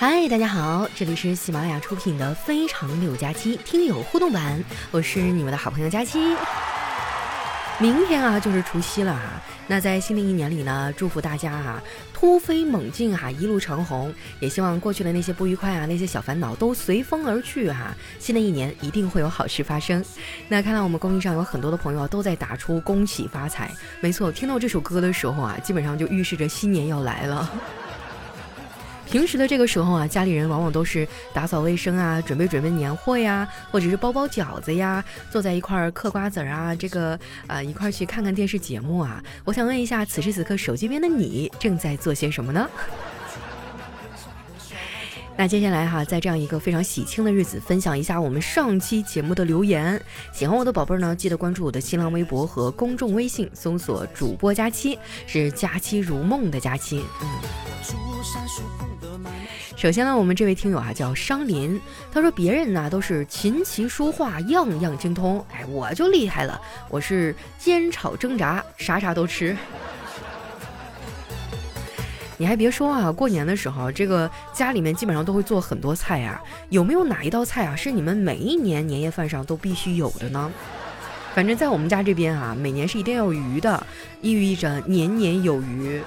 嗨，大家好，这里是喜马拉雅出品的《非常六加七》听友互动版，我是你们的好朋友佳期。明天啊，就是除夕了哈。那在新的一年里呢，祝福大家啊，突飞猛进哈，一路长虹。也希望过去的那些不愉快啊，那些小烦恼都随风而去哈。新的一年一定会有好事发生。那看到我们公屏上有很多的朋友都在打出恭喜发财，没错，听到这首歌的时候啊，基本上就预示着新年要来了。平时的这个时候啊，家里人往往都是打扫卫生啊，准备准备年货呀，或者是包包饺子呀，坐在一块儿嗑瓜子儿啊，这个啊一块儿去看看电视节目啊。我想问一下，此时此刻手机边的你正在做些什么呢？那接下来哈，在这样一个非常喜庆的日子，分享一下我们上期节目的留言。喜欢我的宝贝儿呢，记得关注我的新浪微博和公众微信，搜索“主播佳期”，是“佳期如梦”的佳期。嗯。首先呢，我们这位听友啊叫商林，他说别人呢都是琴棋书画样样精通，哎，我就厉害了，我是煎炒蒸炸啥啥都吃。你还别说啊，过年的时候，这个家里面基本上都会做很多菜啊，有没有哪一道菜啊是你们每一年年夜饭上都必须有的呢？反正在我们家这边啊，每年是一定要有鱼的，寓意着年年有余。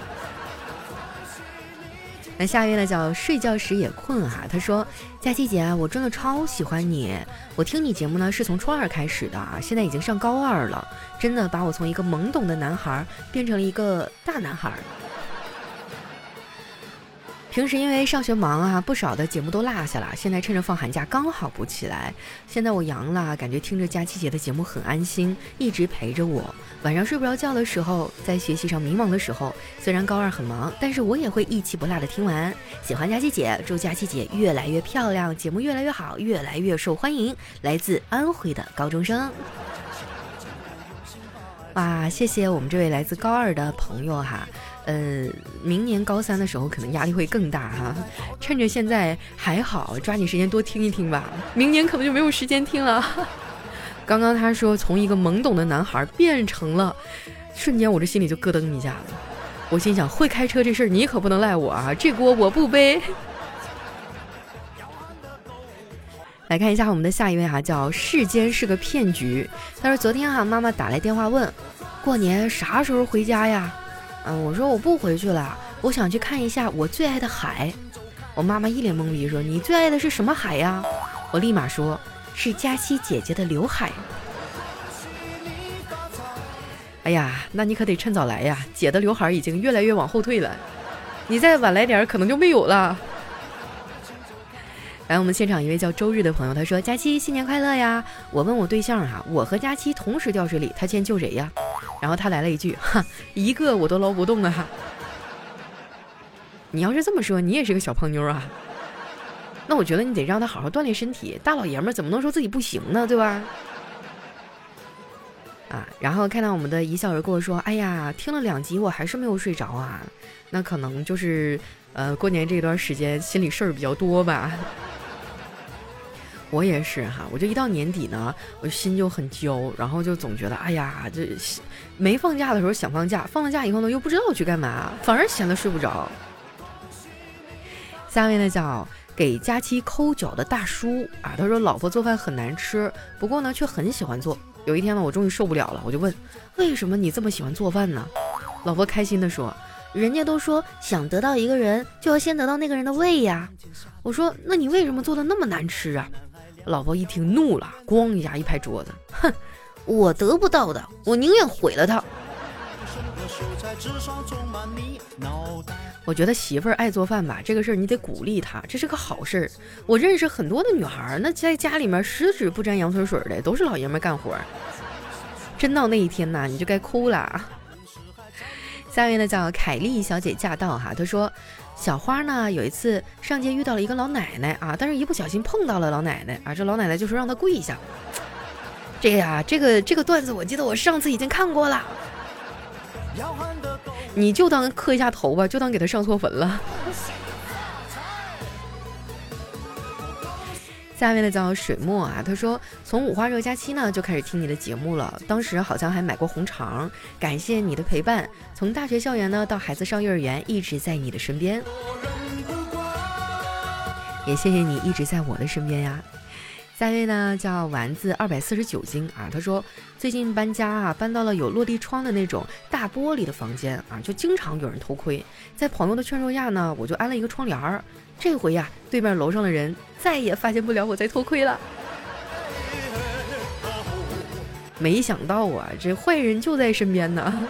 那下一位呢叫睡觉时也困啊，他说：佳琪姐，我真的超喜欢你，我听你节目呢是从初二开始的啊，现在已经上高二了，真的把我从一个懵懂的男孩变成了一个大男孩。平时因为上学忙啊，不少的节目都落下了。现在趁着放寒假刚好补起来。现在我阳了，感觉听着佳期姐的节目很安心，一直陪着我。晚上睡不着觉的时候，在学习上迷茫的时候，虽然高二很忙，但是我也会一期不落的听完。喜欢佳期姐，祝佳期姐越来越漂亮，节目越来越好，越来越受欢迎。来自安徽的高中生。哇，谢谢我们这位来自高二的朋友哈。呃，明年高三的时候可能压力会更大哈，趁着现在还好，抓紧时间多听一听吧。明年可能就没有时间听了。刚刚他说从一个懵懂的男孩变成了，瞬间我这心里就咯噔一下子。我心想，会开车这事儿你可不能赖我啊，这锅我不背。来看一下我们的下一位哈，叫世间是个骗局。他说昨天哈妈妈打来电话问，过年啥时候回家呀？嗯，我说我不回去了，我想去看一下我最爱的海。我妈妈一脸懵逼说：“你最爱的是什么海呀？”我立马说：“是佳期姐姐的刘海。”哎呀，那你可得趁早来呀，姐的刘海已经越来越往后退了，你再晚来点可能就没有了。来，我们现场一位叫周日的朋友，他说：“佳期新年快乐呀！”我问我对象哈，我和佳期同时掉水里，他先救谁呀？然后他来了一句：“哈，一个我都捞不动啊！”你要是这么说，你也是个小胖妞啊？那我觉得你得让他好好锻炼身体。大老爷们怎么能说自己不行呢？对吧？啊，然后看到我们的一笑而过说：“哎呀，听了两集我还是没有睡着啊。”那可能就是呃，过年这段时间心里事儿比较多吧。我也是哈，我就一到年底呢，我心就很焦，然后就总觉得，哎呀，这没放假的时候想放假，放了假以后呢，又不知道去干嘛，反而闲得睡不着。下面呢叫给佳期抠脚的大叔啊，他说老婆做饭很难吃，不过呢却很喜欢做。有一天呢，我终于受不了了，我就问，为什么你这么喜欢做饭呢？老婆开心的说，人家都说想得到一个人，就要先得到那个人的胃呀。我说，那你为什么做的那么难吃啊？老婆一听怒了，咣一下一拍桌子，哼，我得不到的，我宁愿毁了他。我觉得媳妇儿爱做饭吧，这个事儿你得鼓励她，这是个好事儿。我认识很多的女孩，那在家里面十指不沾阳春水的，都是老爷们干活。真到那一天呐，你就该哭了。下面呢叫凯丽小姐驾到哈，她说。小花呢，有一次上街遇到了一个老奶奶啊，但是一不小心碰到了老奶奶啊，这老奶奶就说让她跪下。这呀，这个这个段子我记得我上次已经看过了，你就当磕一下头吧，就当给她上错坟了。下面的叫水墨啊，他说从五花肉假期呢就开始听你的节目了，当时好像还买过红肠，感谢你的陪伴，从大学校园呢到孩子上幼儿园，一直在你的身边。也谢谢你一直在我的身边呀。下一位呢叫丸子二百四十九斤啊，他说最近搬家啊，搬到了有落地窗的那种大玻璃的房间啊，就经常有人偷窥。在朋友的劝说下呢，我就安了一个窗帘儿。这回呀，对面楼上的人再也发现不了我在偷窥了。没想到啊，这坏人就在身边呢。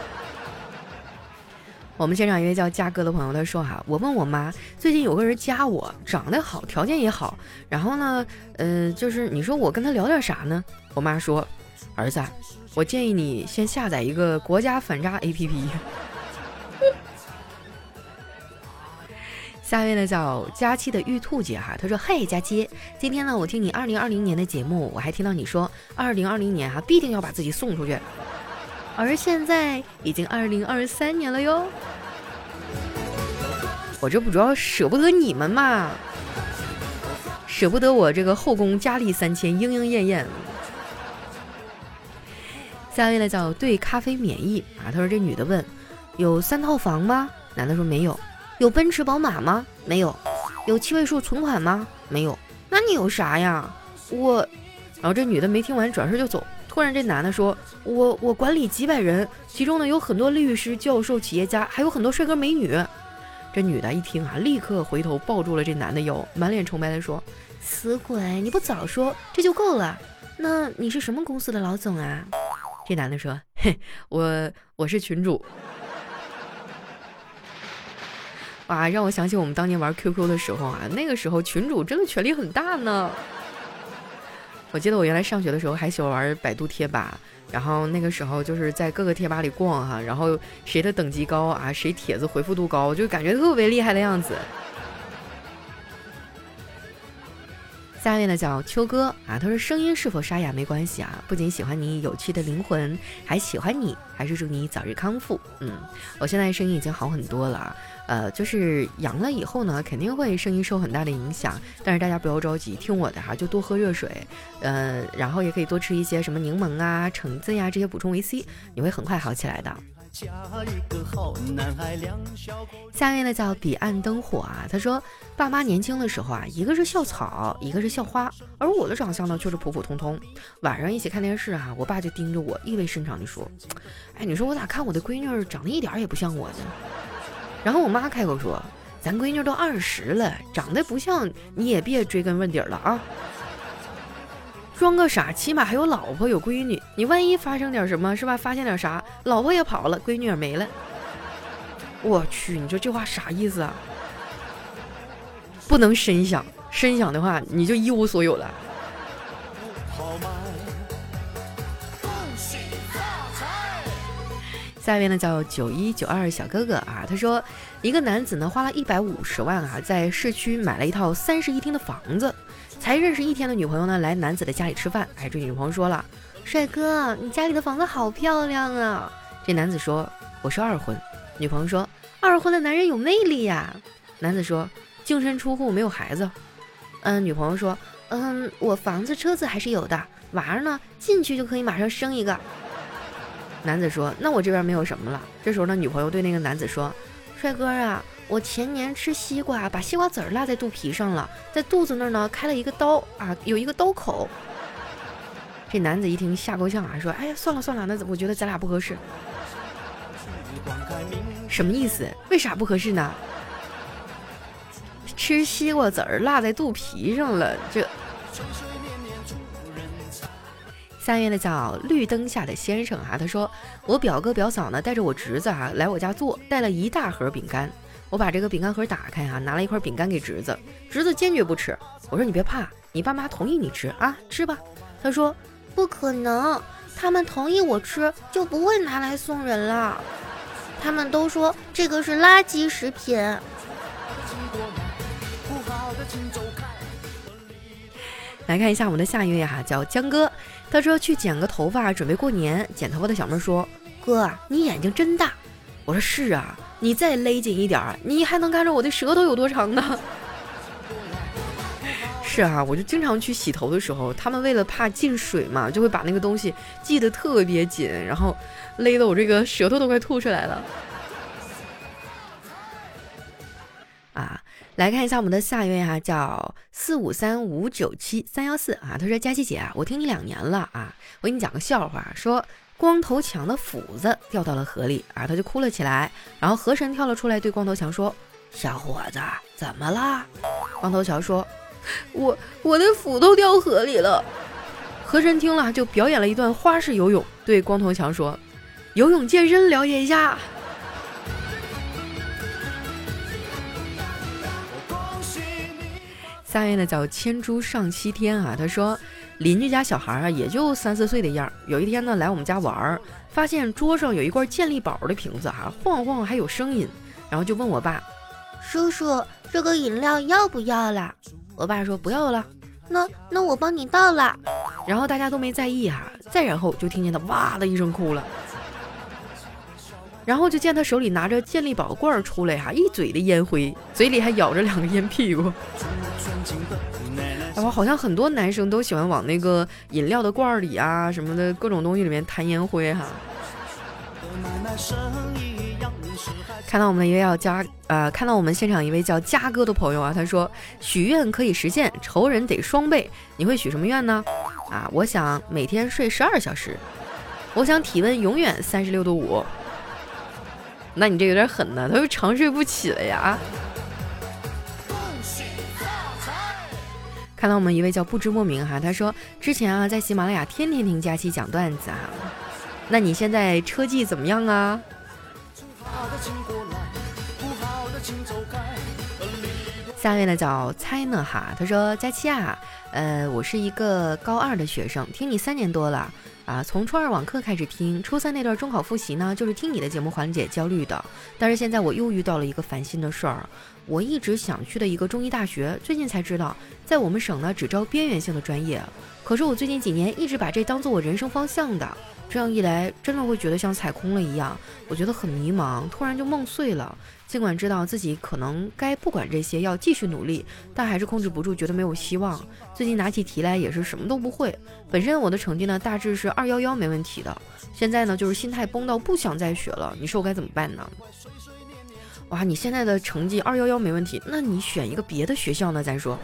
我们现场一位叫嘉哥的朋友，他说哈，我问我妈，最近有个人加我，长得好，条件也好，然后呢，嗯，就是你说我跟他聊点啥呢？我妈说，儿子，我建议你先下载一个国家反诈 APP。下一位呢叫佳期的玉兔姐哈，她说嘿佳期，今天呢我听你二零二零年的节目，我还听到你说二零二零年哈必定要把自己送出去。而现在已经二零二三年了哟，我这不主要舍不得你们嘛，舍不得我这个后宫佳丽三千，莺莺燕燕。下一位呢叫对咖啡免疫啊，他说这女的问，有三套房吗？男的说没有。有奔驰宝马吗？没有。有七位数存款吗？没有。那你有啥呀？我，然后这女的没听完，转身就走。突然，这男的说：“我我管理几百人，其中呢有很多律师、教授、企业家，还有很多帅哥美女。”这女的一听啊，立刻回头抱住了这男的腰，满脸崇拜的说：“死鬼，你不早说这就够了。那你是什么公司的老总啊？”这男的说：“嘿，我我是群主。”哇，让我想起我们当年玩 QQ 的时候啊，那个时候群主真的权力很大呢。我记得我原来上学的时候还喜欢玩百度贴吧，然后那个时候就是在各个贴吧里逛哈，然后谁的等级高啊，谁帖子回复度高，就感觉特别厉害的样子。下面呢叫秋哥啊，他说声音是否沙哑没关系啊，不仅喜欢你有趣的灵魂，还喜欢你，还是祝你早日康复。嗯，我现在声音已经好很多了啊。呃，就是阳了以后呢，肯定会声音受很大的影响，但是大家不要着急，听我的哈，就多喝热水，呃，然后也可以多吃一些什么柠檬啊、橙子呀这些补充维 C，你会很快好起来的。下面呢叫彼岸灯火啊，他说爸妈年轻的时候啊，一个是校草，一个是校花，而我的长相呢却是普普通通。晚上一起看电视啊，我爸就盯着我，意味深长地说：“ 哎，你说我咋看我的闺女长得一点也不像我呢？”然后我妈开口说：“咱闺女都二十了，长得不像，你也别追根问底了啊！装个傻，起码还有老婆有闺女。你万一发生点什么，是吧？发现点啥，老婆也跑了，闺女也没了。我去，你说这话啥意思啊？不能深想，深想的话，你就一无所有了。”下面呢叫九一九二小哥哥啊，他说一个男子呢花了一百五十万啊，在市区买了一套三室一厅的房子，才认识一天的女朋友呢来男子的家里吃饭，哎，这女朋友说了，帅哥，你家里的房子好漂亮啊。这男子说我是二婚，女朋友说二婚的男人有魅力呀。男子说净身出户没有孩子，嗯，女朋友说嗯，我房子车子还是有的，娃儿呢进去就可以马上生一个。男子说：“那我这边没有什么了。”这时候呢，女朋友对那个男子说：“帅哥啊，我前年吃西瓜，把西瓜籽儿落在肚皮上了，在肚子那儿呢开了一个刀啊，有一个刀口。”这男子一听吓够呛啊，说：“哎呀，算了算了，那我觉得咱俩不合适。”什么意思？为啥不合适呢？吃西瓜籽儿落在肚皮上了，这。三月的叫绿灯下的先生哈，他说我表哥表嫂呢带着我侄子啊来我家做，带了一大盒饼干。我把这个饼干盒打开哈，拿了一块饼干给侄子，侄子坚决不吃。我说你别怕，你爸妈同意你吃啊，吃吧。他说不可能，他们同意我吃就不会拿来送人了。他们都说这个是垃圾食品。来看一下我们的下一位哈，叫江哥。他说去剪个头发，准备过年。剪头发的小妹说：“哥，你眼睛真大。”我说：“是啊，你再勒紧一点儿，你还能看着我的舌头有多长呢？” 是啊，我就经常去洗头的时候，他们为了怕进水嘛，就会把那个东西系得特别紧，然后勒得我这个舌头都快吐出来了。啊，来看一下我们的下一位哈，叫四五三五九七三幺四啊。他说：“佳琪姐啊，我听你两年了啊，我给你讲个笑话，说光头强的斧子掉到了河里啊，他就哭了起来。然后河神跳了出来，对光头强说：‘小伙子，怎么啦？’光头强说：‘我我的斧头掉河里了。’河神听了就表演了一段花式游泳，对光头强说：‘游泳健身了解一下。’”下面呢叫千株上西天啊，他说邻居家小孩啊也就三四岁的样儿，有一天呢来我们家玩儿，发现桌上有一罐健力宝的瓶子哈，晃晃还有声音，然后就问我爸，叔叔这个饮料要不要啦？我爸说不要了，那那我帮你倒了，然后大家都没在意哈，再然后就听见他哇的一声哭了。然后就见他手里拿着健力宝罐出来哈，一嘴的烟灰，嘴里还咬着两个烟屁股。哎，我好像很多男生都喜欢往那个饮料的罐里啊什么的各种东西里面弹烟灰哈。看到我们一位叫嘉呃，看到我们现场一位叫嘉哥的朋友啊，他说许愿可以实现，仇人得双倍。你会许什么愿呢？啊，我想每天睡十二小时，我想体温永远三十六度五。那你这有点狠呢，他又长睡不起了呀啊！看到我们一位叫不知莫名哈，他说之前啊在喜马拉雅天天听佳期讲段子啊，那你现在车技怎么样啊？下面呢叫猜呢哈，他说佳期啊，呃，我是一个高二的学生，听你三年多了。啊，从初二网课开始听，初三那段中考复习呢，就是听你的节目缓解焦虑的。但是现在我又遇到了一个烦心的事儿，我一直想去的一个中医大学，最近才知道，在我们省呢只招边缘性的专业。可是我最近几年一直把这当做我人生方向的，这样一来，真的会觉得像踩空了一样，我觉得很迷茫，突然就梦碎了。尽管知道自己可能该不管这些，要继续努力，但还是控制不住，觉得没有希望。最近拿起题来也是什么都不会。本身我的成绩呢大致是二幺幺没问题的，现在呢就是心态崩到不想再学了。你说我该怎么办呢？哇，你现在的成绩二幺幺没问题，那你选一个别的学校呢？咱说，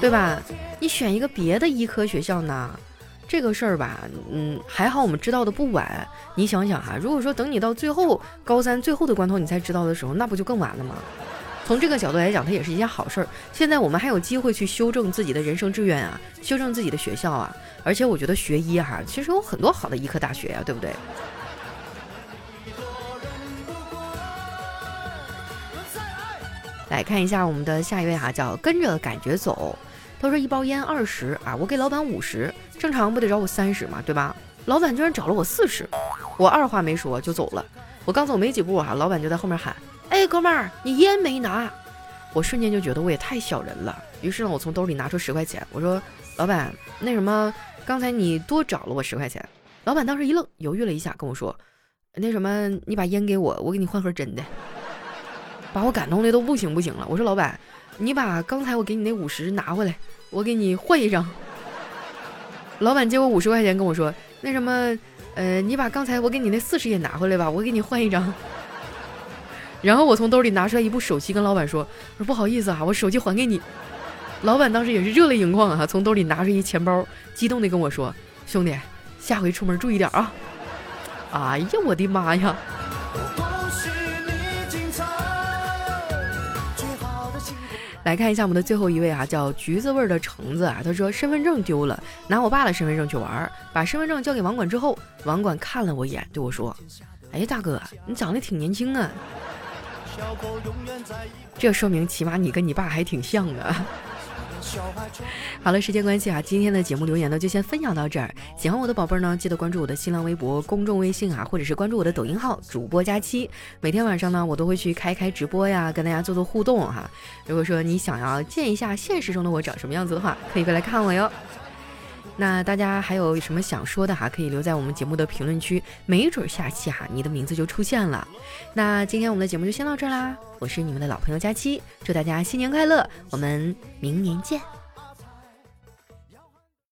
对吧？你选一个别的医科学校呢？这个事儿吧，嗯，还好我们知道的不晚。你想想哈，如果说等你到最后高三最后的关头你才知道的时候，那不就更晚了吗？从这个角度来讲，它也是一件好事儿。现在我们还有机会去修正自己的人生志愿啊，修正自己的学校啊。而且我觉得学医哈，其实有很多好的医科大学呀，对不对？来看一下我们的下一位哈，叫跟着感觉走。他说一包烟二十啊，我给老板五十，正常不得找我三十嘛，对吧？老板居然找了我四十，我二话没说就走了。我刚走没几步哈，老板就在后面喊：“哎，哥们儿，你烟没拿？”我瞬间就觉得我也太小人了。于是呢，我从兜里拿出十块钱，我说：“老板，那什么，刚才你多找了我十块钱。”老板当时一愣，犹豫了一下，跟我说：“那什么，你把烟给我，我给你换盒真的。”把我感动的都不行不行了。我说：“老板。”你把刚才我给你那五十拿回来，我给你换一张。老板接我五十块钱跟我说：“那什么，呃，你把刚才我给你那四十也拿回来吧，我给你换一张。”然后我从兜里拿出来一部手机，跟老板说：“我说不好意思啊，我手机还给你。”老板当时也是热泪盈眶啊，从兜里拿出一钱包，激动的跟我说：“兄弟，下回出门注意点啊！”哎呀，我的妈呀！来看一下我们的最后一位啊，叫橘子味的橙子啊。他说身份证丢了，拿我爸的身份证去玩，把身份证交给网管之后，网管看了我一眼，对我说：“哎，大哥，你长得挺年轻啊。”这说明起码你跟你爸还挺像的。好了，时间关系啊，今天的节目留言呢就先分享到这儿。喜欢我的宝贝儿呢，记得关注我的新浪微博、公众微信啊，或者是关注我的抖音号主播佳期。每天晚上呢，我都会去开开直播呀，跟大家做做互动哈。如果说你想要见一下现实中的我长什么样子的话，可以过来看我哟。那大家还有什么想说的哈，可以留在我们节目的评论区，没准下期哈你的名字就出现了。那今天我们的节目就先到这儿啦，我是你们的老朋友佳期，祝大家新年快乐，我们明年见。